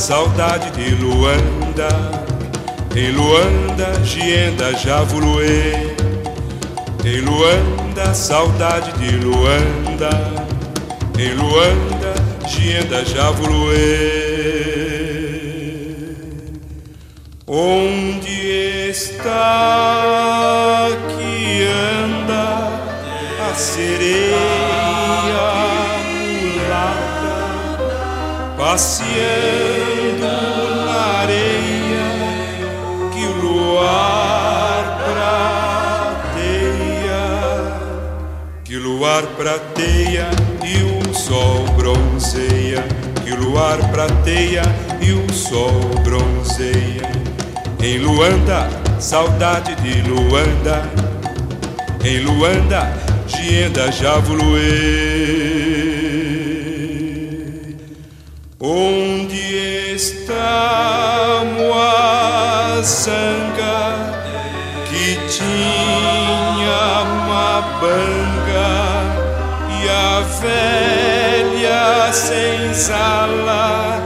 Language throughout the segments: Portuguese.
Saudade de Luanda. Em Luanda, Gienda Javuluê. Em Luanda, saudade de Luanda. Em Luanda, Gienda Javuluê. Onde está que anda a sereia mulata? passeando luar prateia e o sol bronzeia, que o luar prateia e o sol bronzeia. Em Luanda, saudade de Luanda, em Luanda, Gienda Javuluê. Onde está Moaçanga que tinha uma banga a velha senzala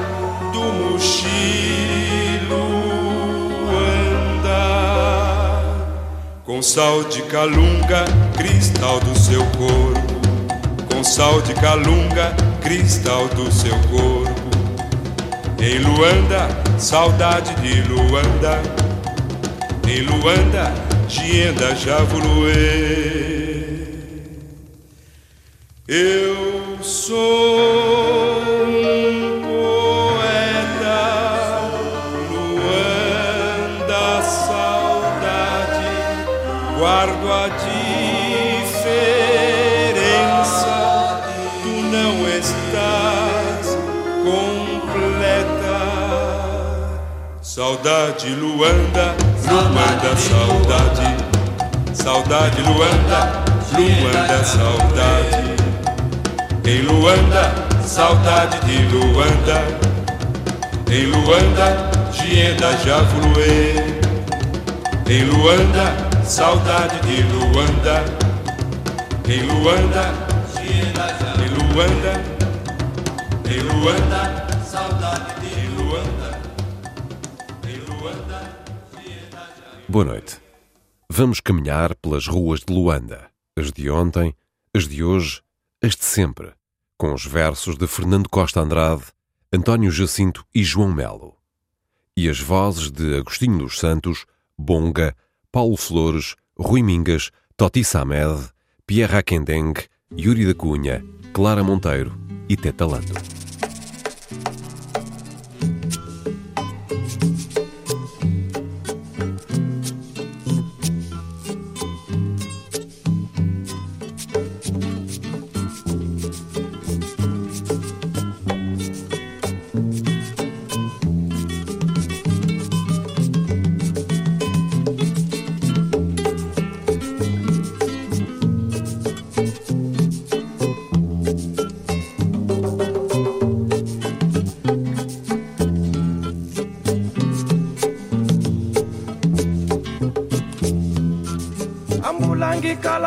do mochilo anda com sal de calunga, cristal do seu corpo, com sal de calunga, cristal do seu corpo. Em Luanda, saudade de Luanda. Em Luanda, Gienda Javuluê. Eu sou um poeta, Luanda, saudade, guardo a diferença. Tu não estás completa. Saudade, Luanda, Luanda, saudade. Saudade, Luanda, Luanda, saudade. Em Luanda, saudade de Luanda. Em Luanda, Gienda Javuluê. Em Luanda, saudade de Luanda. Em Luanda, em Luanda, em Luanda, saudade de Luanda. Em Luanda, Boa noite. Vamos caminhar pelas ruas de Luanda, as de ontem, as de hoje, as de sempre, com os versos de Fernando Costa Andrade, António Jacinto e João Melo. E as vozes de Agostinho dos Santos, Bonga, Paulo Flores, Rui Mingas, Toti Samed, Pierre Akendeng, Yuri da Cunha, Clara Monteiro e Teta Lando.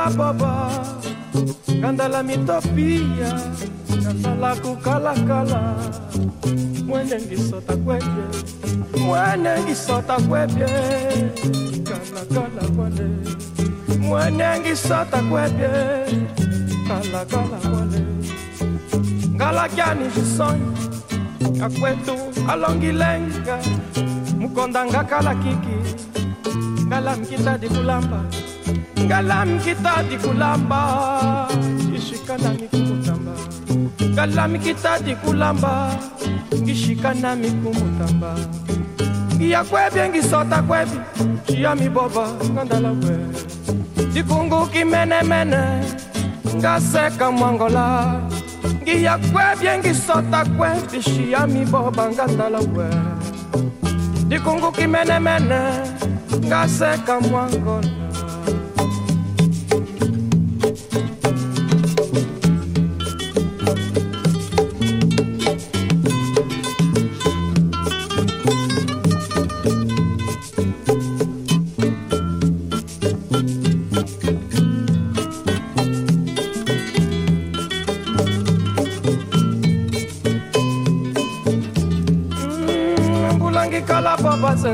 Baba kandala mitopia kandala kukalakala mwene ngisota kwebye mwene ngisota kwebye kalakala kwale mwene ngisota kwebye kalakala kwale ngalakyani xisonyo akwetu alongilenga mukonda ngakala kiki ngalam kita di kulamba Kalami kita di kulamba. Ishikana kumutamba. Kalami kita di kulamba. Ngishikana mikumutamba Ngiya kwebi ngisota kwebi. Chia miboba ngandala we Dikungu kimene mene. Ngaseka mwangola. Ngiya kwebi ngisota kwebi. Chia miboba ngandala we Dikungu kimene mene. Ngaseka mwangola. Hmm, ngikala babasa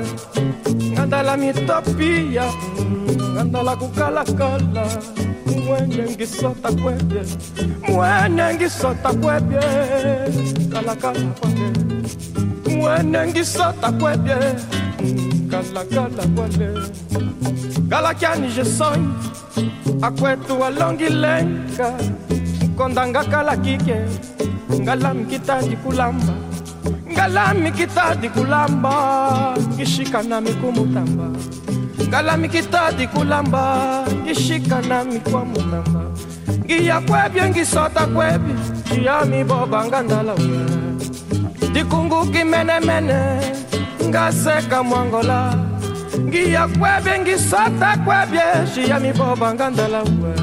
ngandala mitapia ya, ngandala kukalakala mwenengisota kwebye mwenengisota kwebye kalakala kwale mwenengisota kwebye kalakala kwale galakyani je soy akwetu walongilenga mkondanga kala kike ngalami kitandi kulamba. Ngalami kitandi kulamba kishika nami kumutamba ngalami kitadi kulamba ngishika nami kwa mutamba ngiya kwebye ngisota kwebi ngiyami boba ngandala we dikunguki menemene ngaseka mwangola. Ngiya kwebye ngisota kwebye shiyami boba ngandala we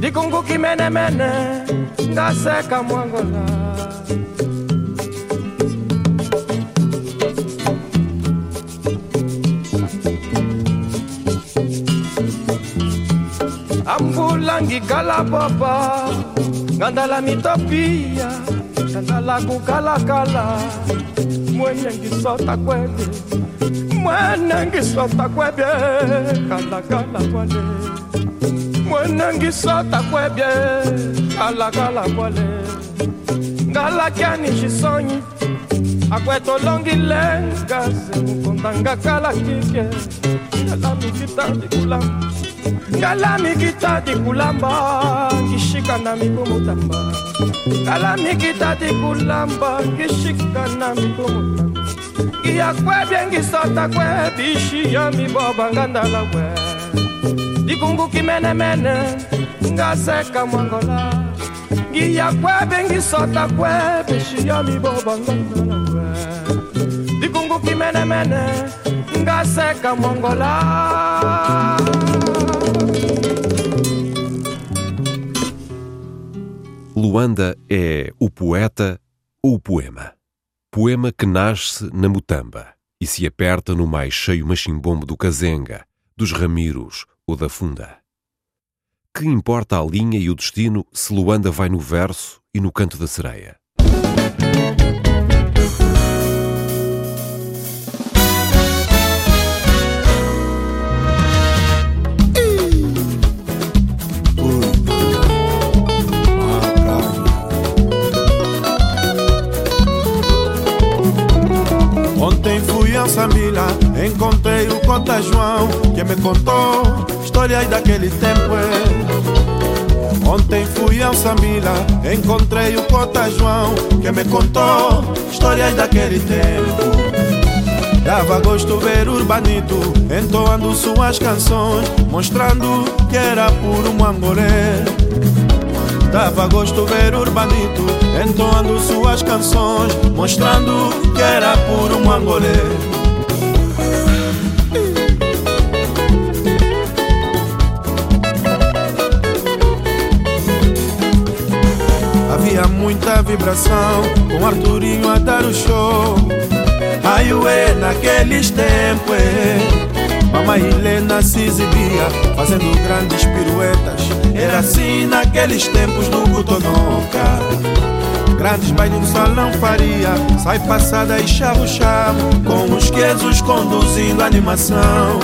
dikunguki menemene ngaseka mwangola Kala papa. Ngandala mitopia. Ngandala kukalakala mwene ngisota kwebe. Mwene ngisota kwebe. Kalakala kwale. Mwene ngisota kwebe. Kalakala kwale. Ngalakiani xisonyi akwetolongilengaze mukondanga kala kike. Ngala mititandikulamu ngala mikitati dikulamba kishika na kala ngala mikitati dikulamba kishika na migumutamba iya kwe byengisota kwe bishiya miboba ngandala kwe. Dikungu kimenemene ngaseka mwangola. Ngiya kwe byengisota kwe bishiya miboba ngandala kwe. Dikungu kimenemene ngaseka mwangola. Luanda é o poeta ou o poema. Poema que nasce na mutamba e se aperta no mais cheio machimbombo do cazenga, dos ramiros ou da funda. Que importa a linha e o destino se Luanda vai no verso e no canto da sereia? Ontem fui ao Samila, encontrei o Cota João Que me contou histórias daquele tempo é. Ontem fui ao Samila, encontrei o Cota João Que me contou histórias daquele tempo Dava gosto ver Urbanito entoando suas canções Mostrando que era puro mangolé Dava gosto ver Urbanito entoando suas canções, mostrando que era puro mangolê. Havia muita vibração com Arturinho a dar o show. Ai, ué, naqueles tempos. Mamãe Helena se exibia fazendo grandes piruetas. Era assim naqueles tempos do Gutonoca. Grandes bailes no salão faria, sai passada e charro charro, com os quesos conduzindo a animação.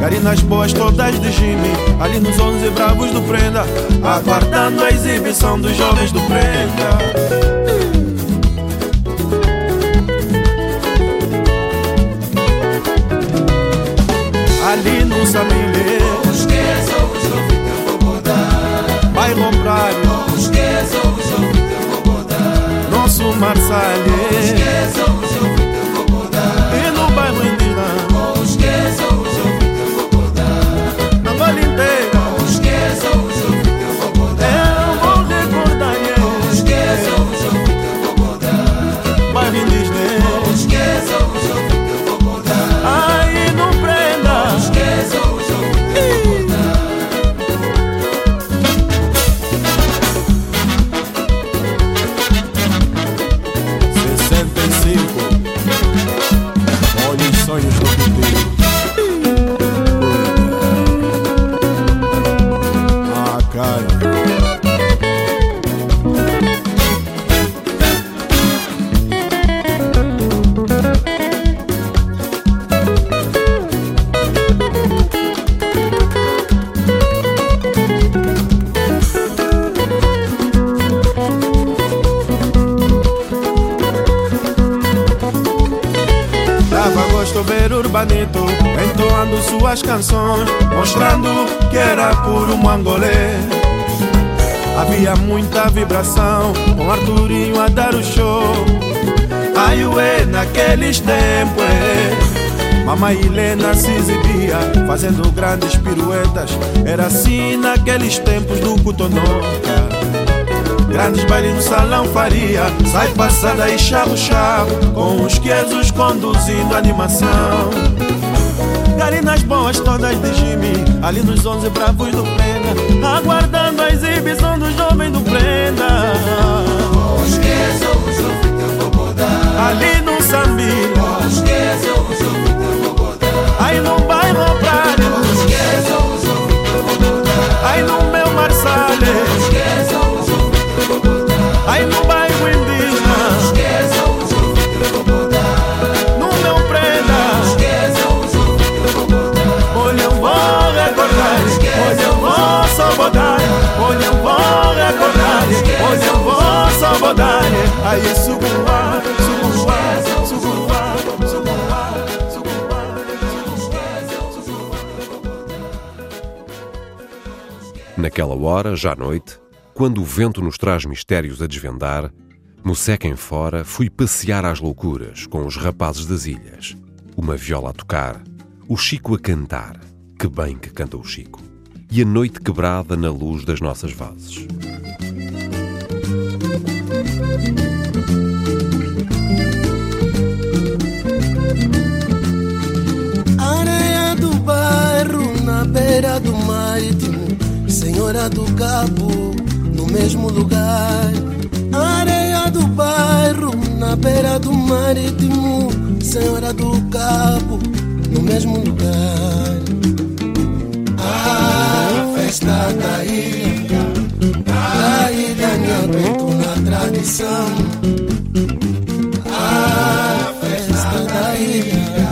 Garinas boas todas de Jimmy, ali nos onze bravos do Prenda, aguardando a exibição dos jovens do Prenda. Ali no Samile Os que são os jovens eu vou botar. Bairro Praio Os que são os jovens eu vou botar. Nosso Os que são os jovens eu vou botar suas canções, mostrando que era puro mangolê. Havia muita vibração, com Arturinho a dar o show. Ai, ué, naqueles tempos. Mamãe Helena se exibia, fazendo grandes piruetas. Era assim naqueles tempos do Cotonoca. Grandes bailes no salão faria Sai passada e chavo chavo Com os quesos conduzindo a animação Garinas boas todas de Jimmy Ali nos onze bravos do Prenda Aguardando a exibição do jovem do Prenda Ali no Sambi Aí no bairro Prado Aí no meu Marsale Aí no bairro indígena eu vou recordar eu vou Aí Naquela hora, já à noite, quando o vento nos traz mistérios a desvendar, Moceca em fora fui passear às loucuras com os rapazes das ilhas. Uma viola a tocar, o Chico a cantar. Que bem que canta o Chico. E a noite quebrada na luz das nossas vozes. Areia do bairro na beira do marítimo, Senhora do Cabo no mesmo lugar. Areia do bairro na beira do marítimo, Senhora do Cabo no mesmo lugar. Festa da ilha, da me aguento na tradição. A festa da ilha,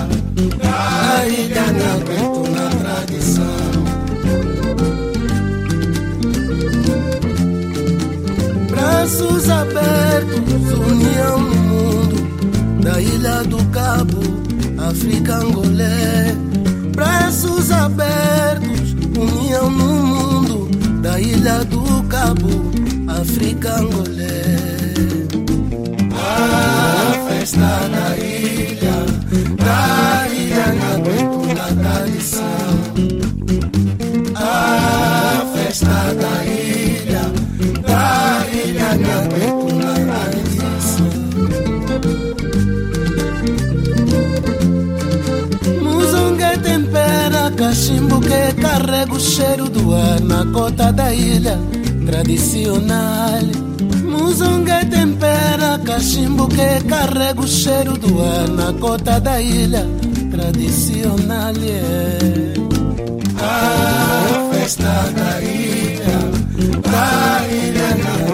da ilha me aguento na tradição. Braços abertos, união no mundo, da ilha do Cabo, África Angolé. Braços abertos, união no mundo, da ilha do Cabo, África Angolé. A festa da ilha, cachimbo que carrega o cheiro do ar na cota da ilha tradicional. Muzonga tempera cachimbo que carrega o cheiro do ar na cota da ilha tradicional. Yeah. A festa da ilha, da ilha na,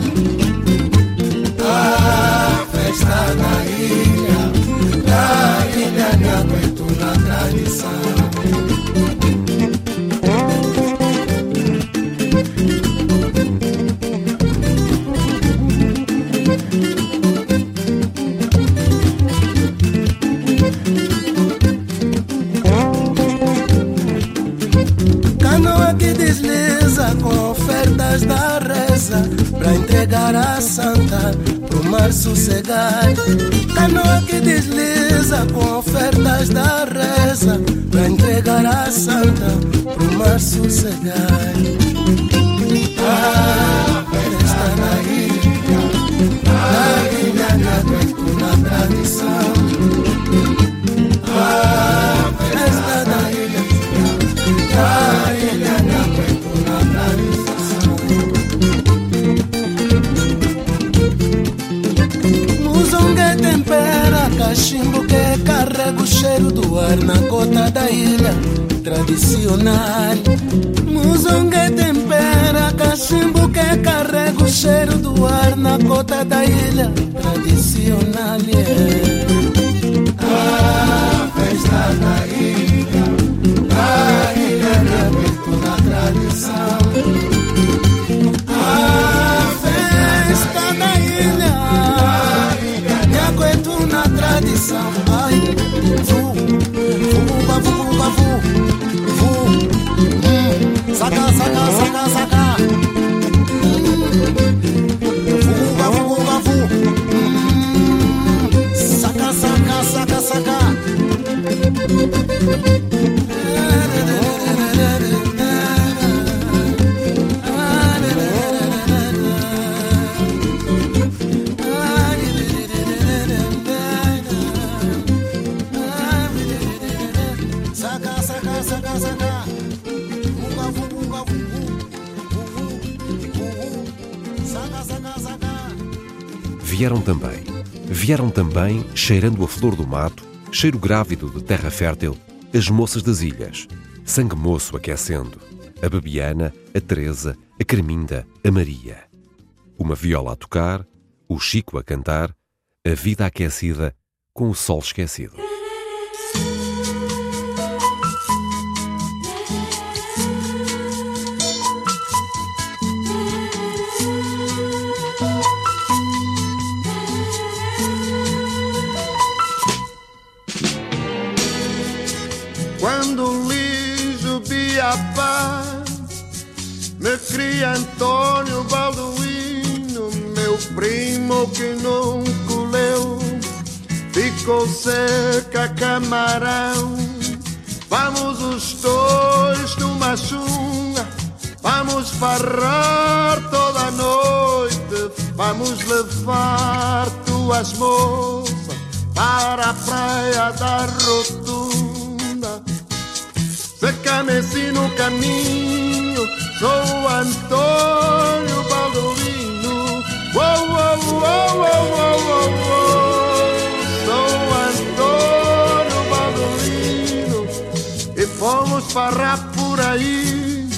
tradição. A da ilha tradicional. Muzongue tempera cachimbo que carrega o cheiro do ar na cota da ilha tradicional. Yeah. A festa da ilha, a ilha de cheirando a flor do mato, cheiro grávido de terra fértil, as moças das ilhas, sangue moço aquecendo, a Babiana, a Teresa, a Carminda, a Maria. Uma viola a tocar, o Chico a cantar, a vida aquecida com o sol esquecido. Cria Antônio Balduino, meu primo que não colheu, ficou seca camarão. Vamos os dois numa chunga, vamos farrar toda a noite, vamos levar tuas moças para a praia da rotunda. Seca-me no caminho Sou Antônio Baldovino. Uou, uou, uou, uou, uou, uou, Sou Antônio Baldovino. E fomos farrar por aí.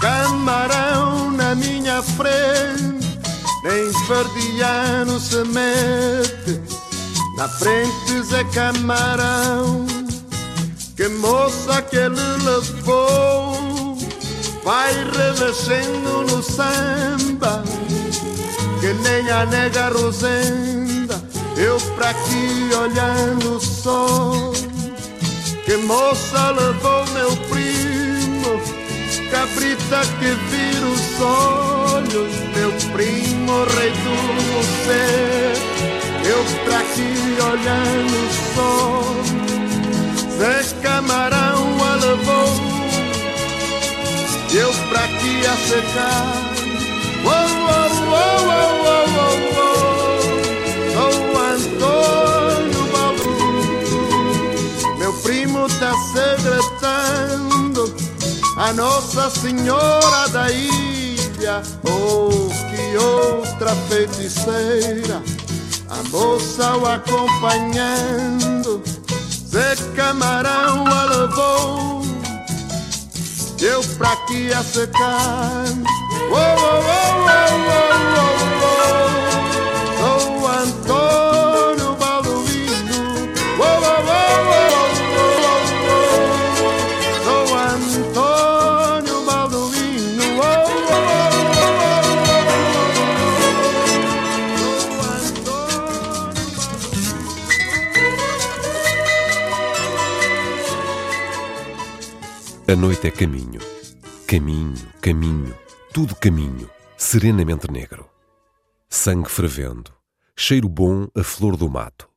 Camarão na minha frente. Nem verdiano se mete. Na frente Zé Camarão. Que moça que ele levou vai revescendo no samba, que nem a nega Rosenda, eu pra aqui olhando o sol. Que moça levou meu primo, cabrita que vira os olhos, meu primo rei do céu, eu pra aqui olhando o sol. Zé Camarão a levou eu pra aqui a secar. Oh, oh, oh, oh, oh, oh. Sou Antônio Balu, meu primo tá segredando a Nossa Senhora da Ilha. Oh, que outra feiticeira, a moça o acompanhando. Zé Camarão a levou eu pra que ia secar? Oh, oh, oh, oh, oh, oh, oh. A noite é caminho, caminho, caminho, tudo caminho, serenamente negro. Sangue fervendo, cheiro bom a flor do mato.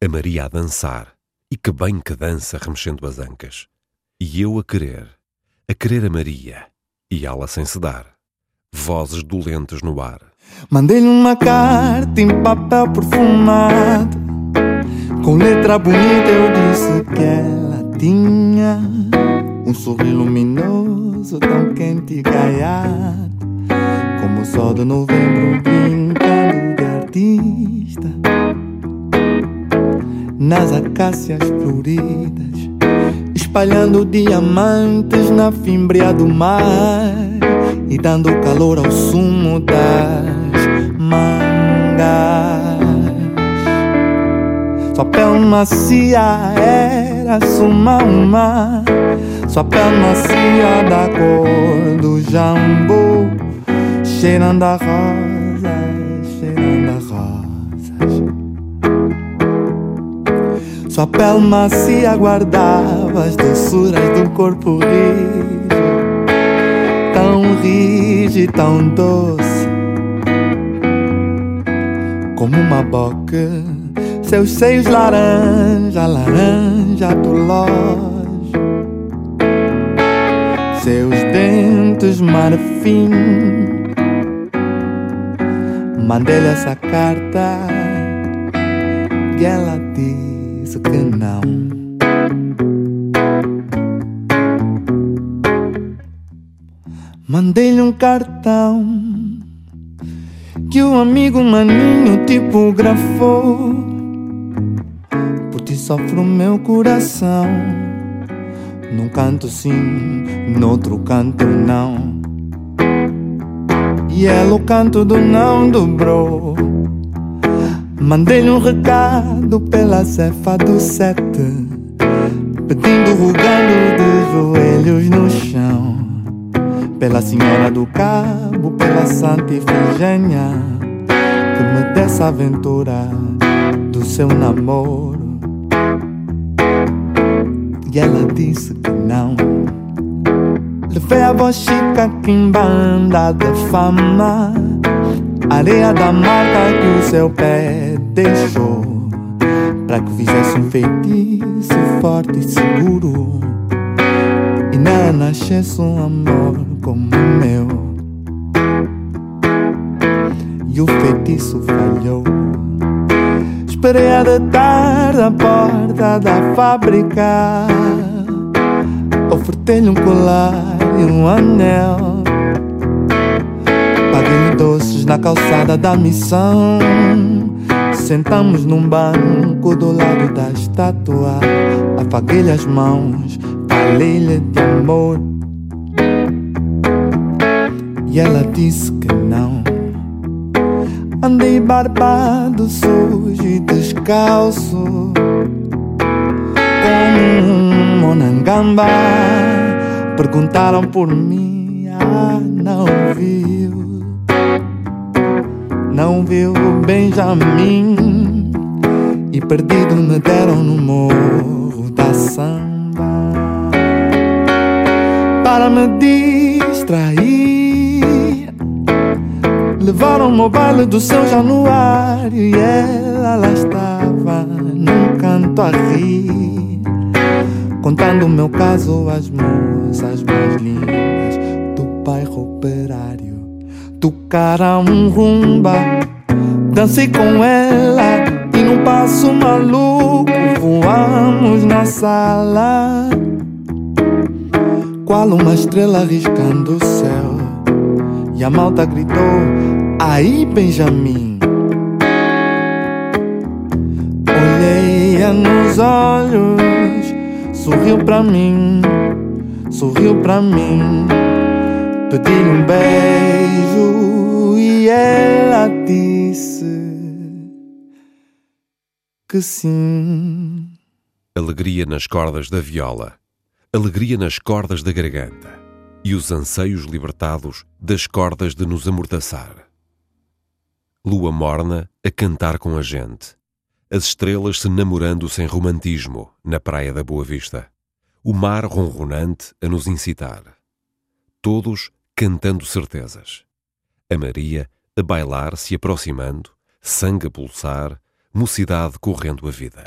A Maria a dançar, e que bem que dança remexendo as ancas. E eu a querer, a querer a Maria, e ela sem se dar. Vozes dolentes no ar. Mandei-lhe uma carta em papel perfumado. Com letra bonita eu disse que ela tinha um sorriso luminoso, tão quente e gaiado. Como o sol de novembro brincando de artista. Nas acácias floridas, espalhando diamantes na fimbria do mar e dando calor ao sumo das mangas. Sua pele macia era suma uma, sua pele macia da cor do jambu, cheirando a rosas, cheirando a rosas. Sua pele macia guardava as doçuras do corpo rijo tão rijo e tão doce como uma boca. Seus seios laranja, laranja do lojo. Dentes marfim. Mandei-lhe essa carta e ela disse que não. Mandei-lhe um cartão que o amigo maninho tipografou. Por ti sofre o meu coração. Num canto sim, noutro canto não. E ela o canto do não dobrou. Mandei-lhe um recado pela cefa do sete, pedindo, rogando de joelhos no chão pela Senhora do Cabo, pela Santa Ifigênia, que me desse a aventura do seu namoro. E ela disse que não. Levei a voz chica que em banda de fama, areia da marca que o seu pé deixou, para que fizesse um feitiço forte e seguro. E nela nascesse um amor como o meu. E o feitiço falhou. Esperei a de tarde à porta da fábrica. Ofertei-lhe um colar e um anel. Paguei-lhe doces na calçada da missão. Sentamos num banco do lado da estátua. Afaguei-lhe as mãos, falei-lhe de amor. E ela disse que não. Andei barbado, sujo e descalço. Como um monangamba. Perguntaram por mim, ah, não viu. Não viu o Benjamin. E perdido me deram no morro da samba. Para me distrair. Levaram-me ao baile do São Januário e ela lá estava num canto a rir, contando o meu caso às moças mais lindas do bairro operário. Tocaram um rumba, dancei com ela e num passo maluco voamos na sala, qual uma estrela riscando o céu. E a malta gritou: Aí, Benjamin. Olhei-a nos olhos, sorriu pra mim, sorriu pra mim. Pedi-lhe um beijo e ela disse que sim. Alegria nas cordas da viola, alegria nas cordas da garganta e os anseios libertados das cordas de nos amordaçar lua morna a cantar com a gente, as estrelas se namorando sem romantismo na praia da Boa Vista, o mar ronronante a nos incitar, todos cantando certezas, a Maria a bailar se aproximando, sangue a pulsar, mocidade correndo a vida.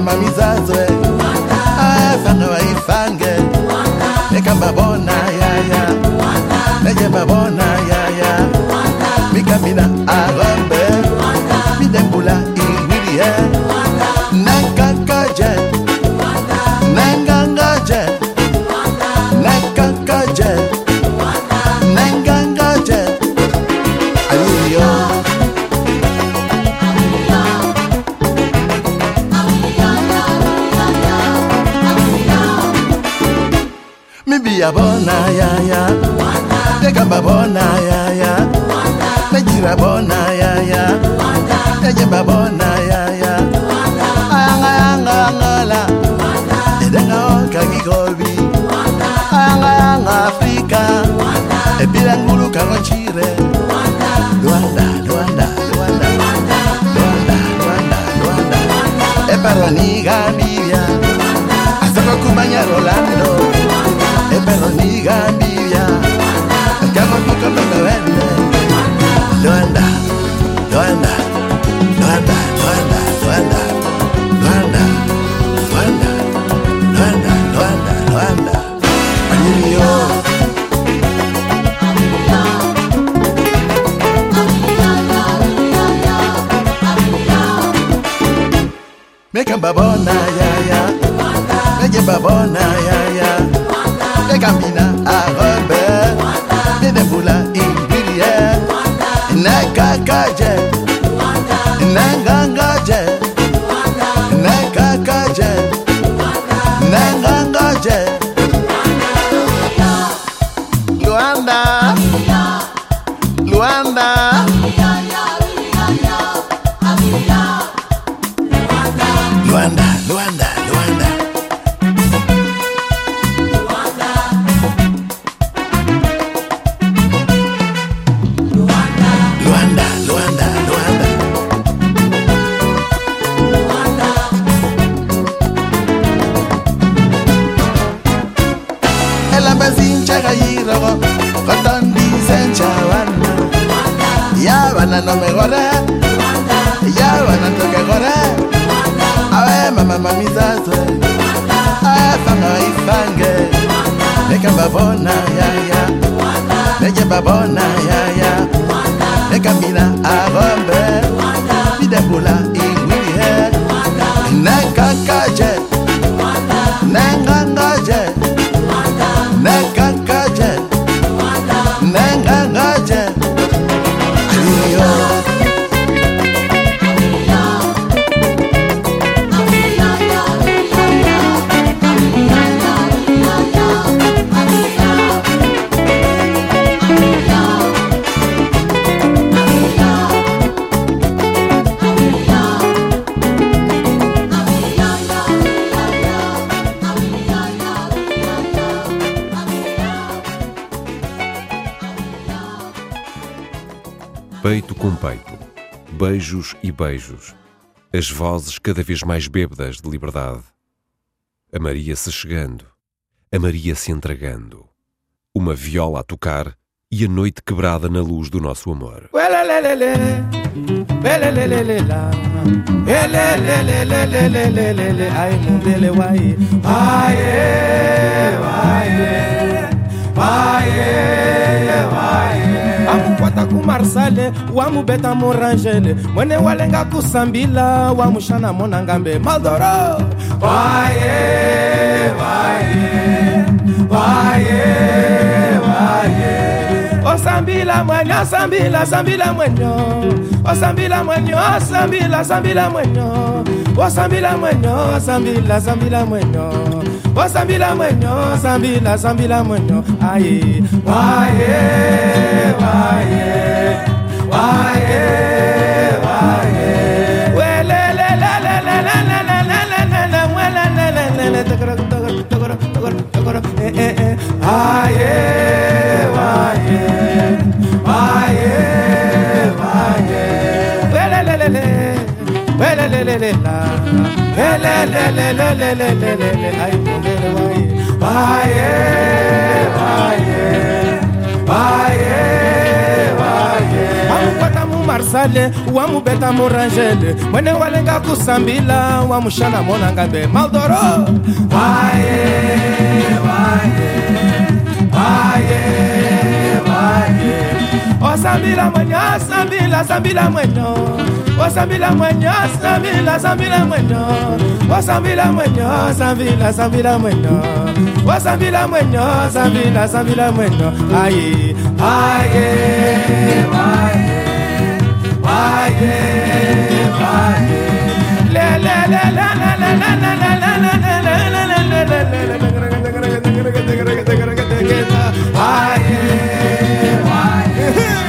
mama mizazo Make a babona, ya. yeah. Make a babona, ya ya. beijos e beijos, as vozes cada vez mais bêbadas de liberdade. A Maria se chegando, a Maria se entregando, uma viola a tocar e a noite quebrada na luz do nosso amor. wamukwata ku marsale wamubeta murangele mwene walenga kusambila wamushana monangambe madoro! Waye waye waye waye osambila mwenyo osambila sambila mwenyo. Osambila mwenyo osambila sambila mwenyo. Osambila mwenyo osambila sambila mwenyo osambila mwenyo sambila sambila mwenyo. Aye waye waye lelelelelelelele ayiphumelele waye waye waye waye waye wamubeta murangele. Mwene walenga kusambila wamushala monangambe maldoro waye waye. Aye, maye osambila oh, mwenya sambila sambila mwenya oh, osambila mwenya sambila sambila mwenya oh, osambila mwenya sambila sambila mwenya osambila mwenya sambila sambila mwenya aye aye aye. Aye, aye. le le le le le le le le le le le le le le le le le le together. I am. I am.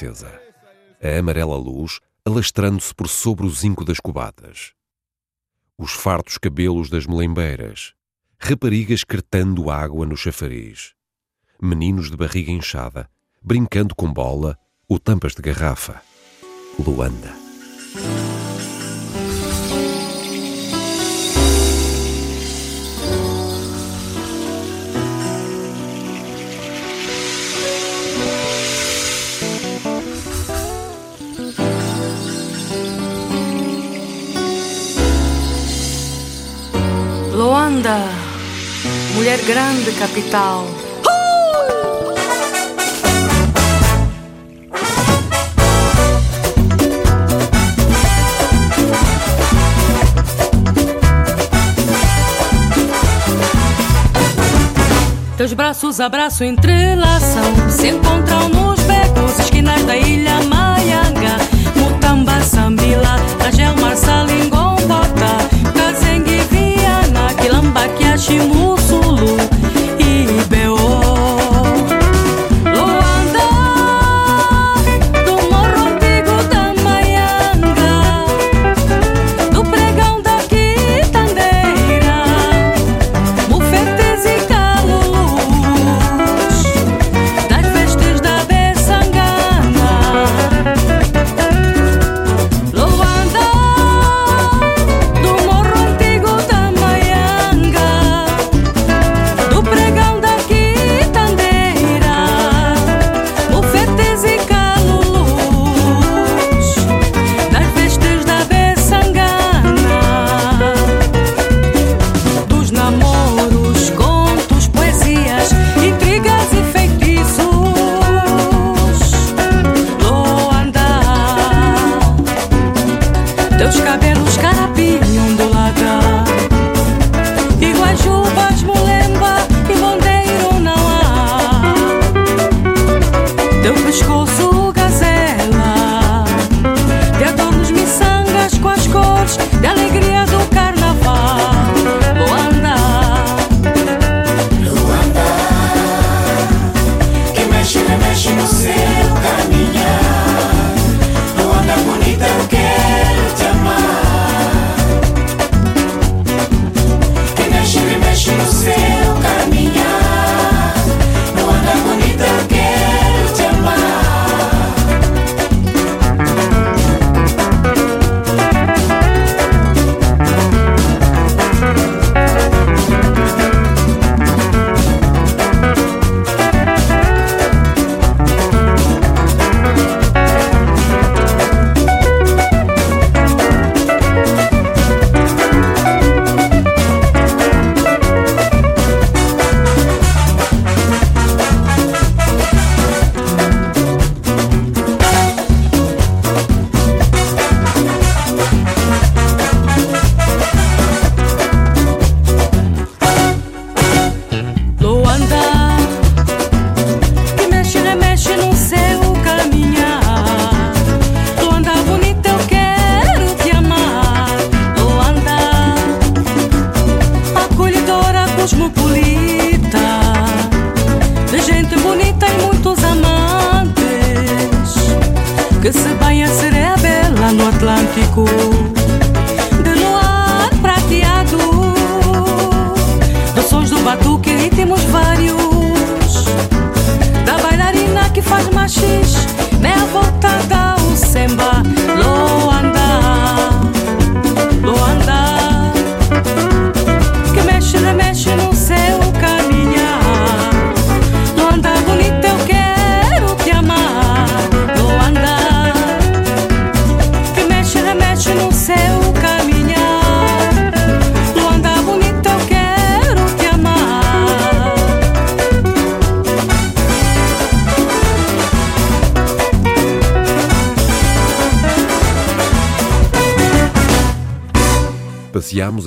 Acesa, a amarela luz alastrando-se por sobre o zinco das cubatas. Os fartos cabelos das melembeiras, raparigas cretando água no chafariz, meninos de barriga inchada, brincando com bola ou tampas de garrafa. Luanda. Mulher grande capital. Teus braços abraço entrelaçam Se encontram nos becos, esquinas da ilha Maianga Mutamba, Sambila, Rangel, Marsalingon, Viana, Quilamba,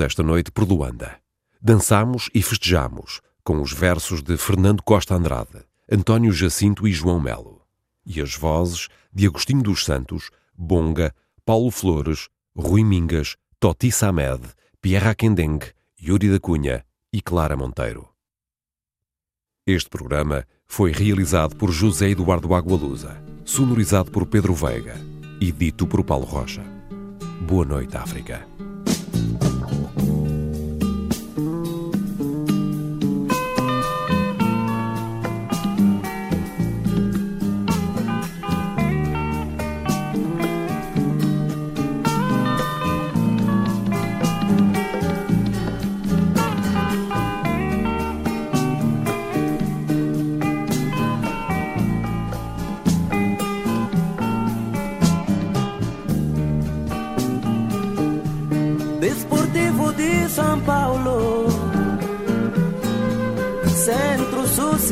esta noite por Luanda. Dançámos e festejamos com os versos de Fernando Costa Andrade, António Jacinto e João Melo. E as vozes de Agostinho dos Santos, Bonga, Paulo Flores, Rui Mingas, Toti Samed, Pierre Aquendeng, Yuri da Cunha e Clara Monteiro. Este programa foi realizado por José Eduardo Agualusa, sonorizado por Pedro Veiga e dito por Paulo Rocha. Boa noite, África.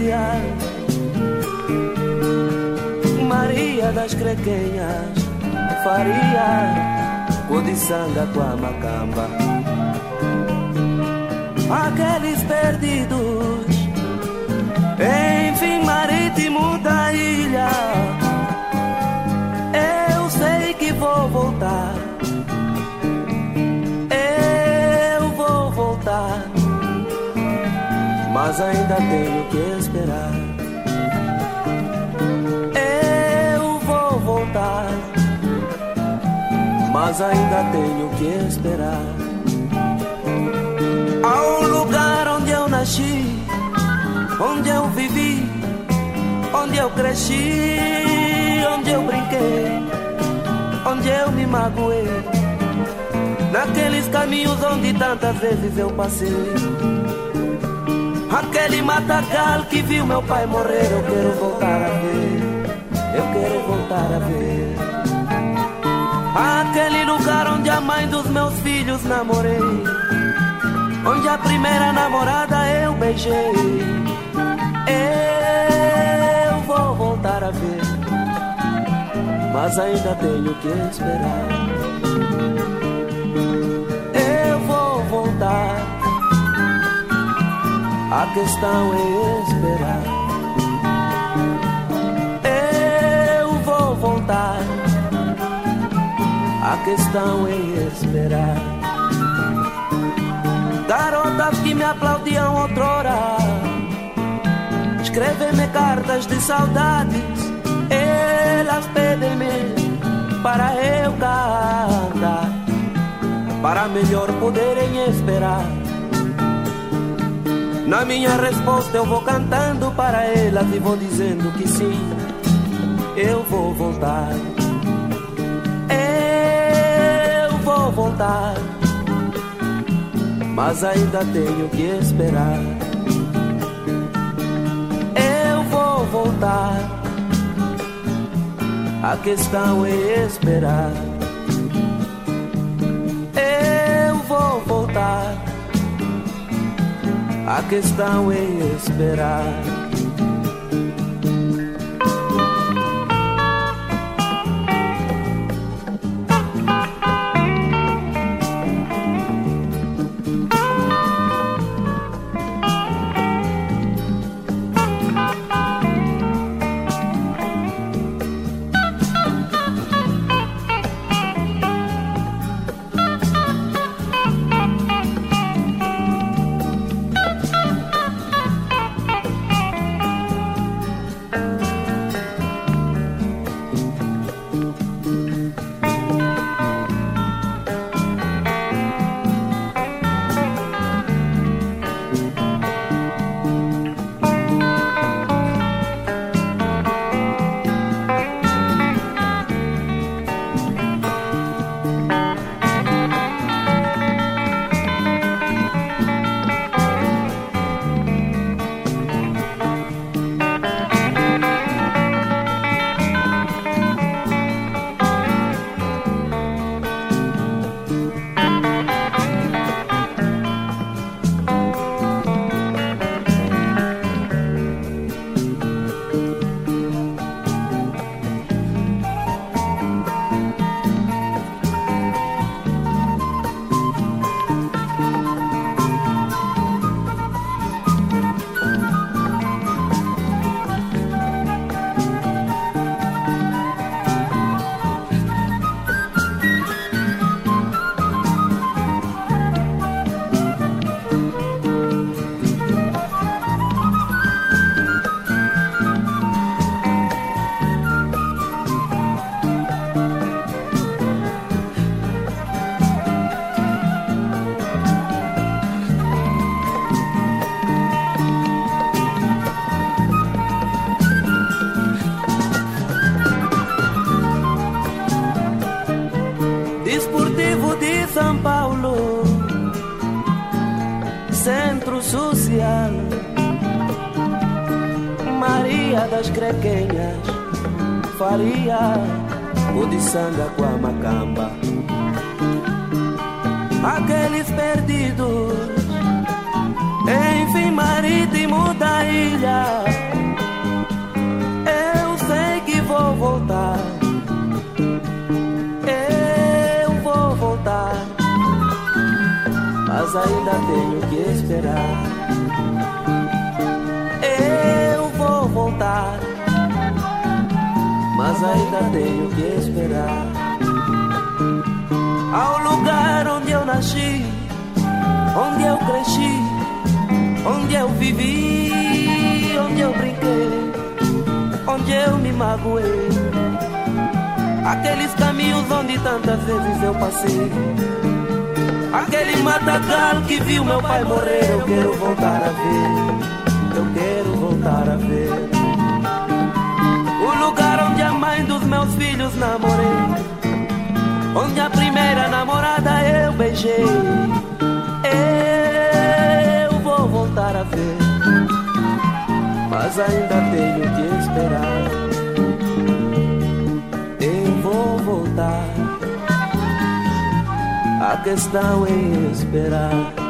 Social, Maria das Crequenhas, Faria, Codiçanga com a Macamba. Aqueles perdidos, enfim, marítimo da ilha. Eu sei que vou voltar. Eu vou voltar, mas ainda tenho que esperar. Eu vou voltar, mas ainda tenho que esperar. Ao lugar onde eu nasci, onde eu vivi, onde eu cresci, onde eu brinquei, onde eu me magoei. Naqueles caminhos onde tantas vezes eu passei Aquele matagal que viu meu pai morrer Eu quero voltar a ver. Eu quero voltar a ver. Aquele lugar onde a mãe dos meus filhos namorei. Onde a primeira namorada eu beijei. Eu vou voltar a ver. Mas ainda tenho que esperar. Eu vou voltar a questão é esperar. Eu vou voltar, a questão é esperar. Garotas que me aplaudiam outrora, escrevem-me cartas de saudades, elas pedem-me para eu cantar, para melhor poderem esperar. Na minha resposta eu vou cantando para elas e vou dizendo que sim, eu vou voltar. Eu vou voltar, mas ainda tenho que esperar. Eu vou voltar, a questão é esperar. Eu vou voltar, a questão é esperar. Aqueles perdidos, enfim, marítimo da ilha. Eu sei que vou voltar. Eu vou voltar, mas ainda tenho que esperar. Eu vou voltar mas ainda tenho que esperar. Ao lugar onde eu nasci, onde eu cresci, onde eu vivi, onde eu brinquei, onde eu me magoei. Aqueles caminhos onde tantas vezes eu passei. Aquele matagal que viu meu pai morrer, eu quero voltar a ver. Eu quero voltar a ver lugar onde a mãe dos meus filhos namorei, onde a primeira namorada eu beijei. Eu vou voltar a ver, mas ainda tenho que esperar. Eu vou voltar, a questão é esperar.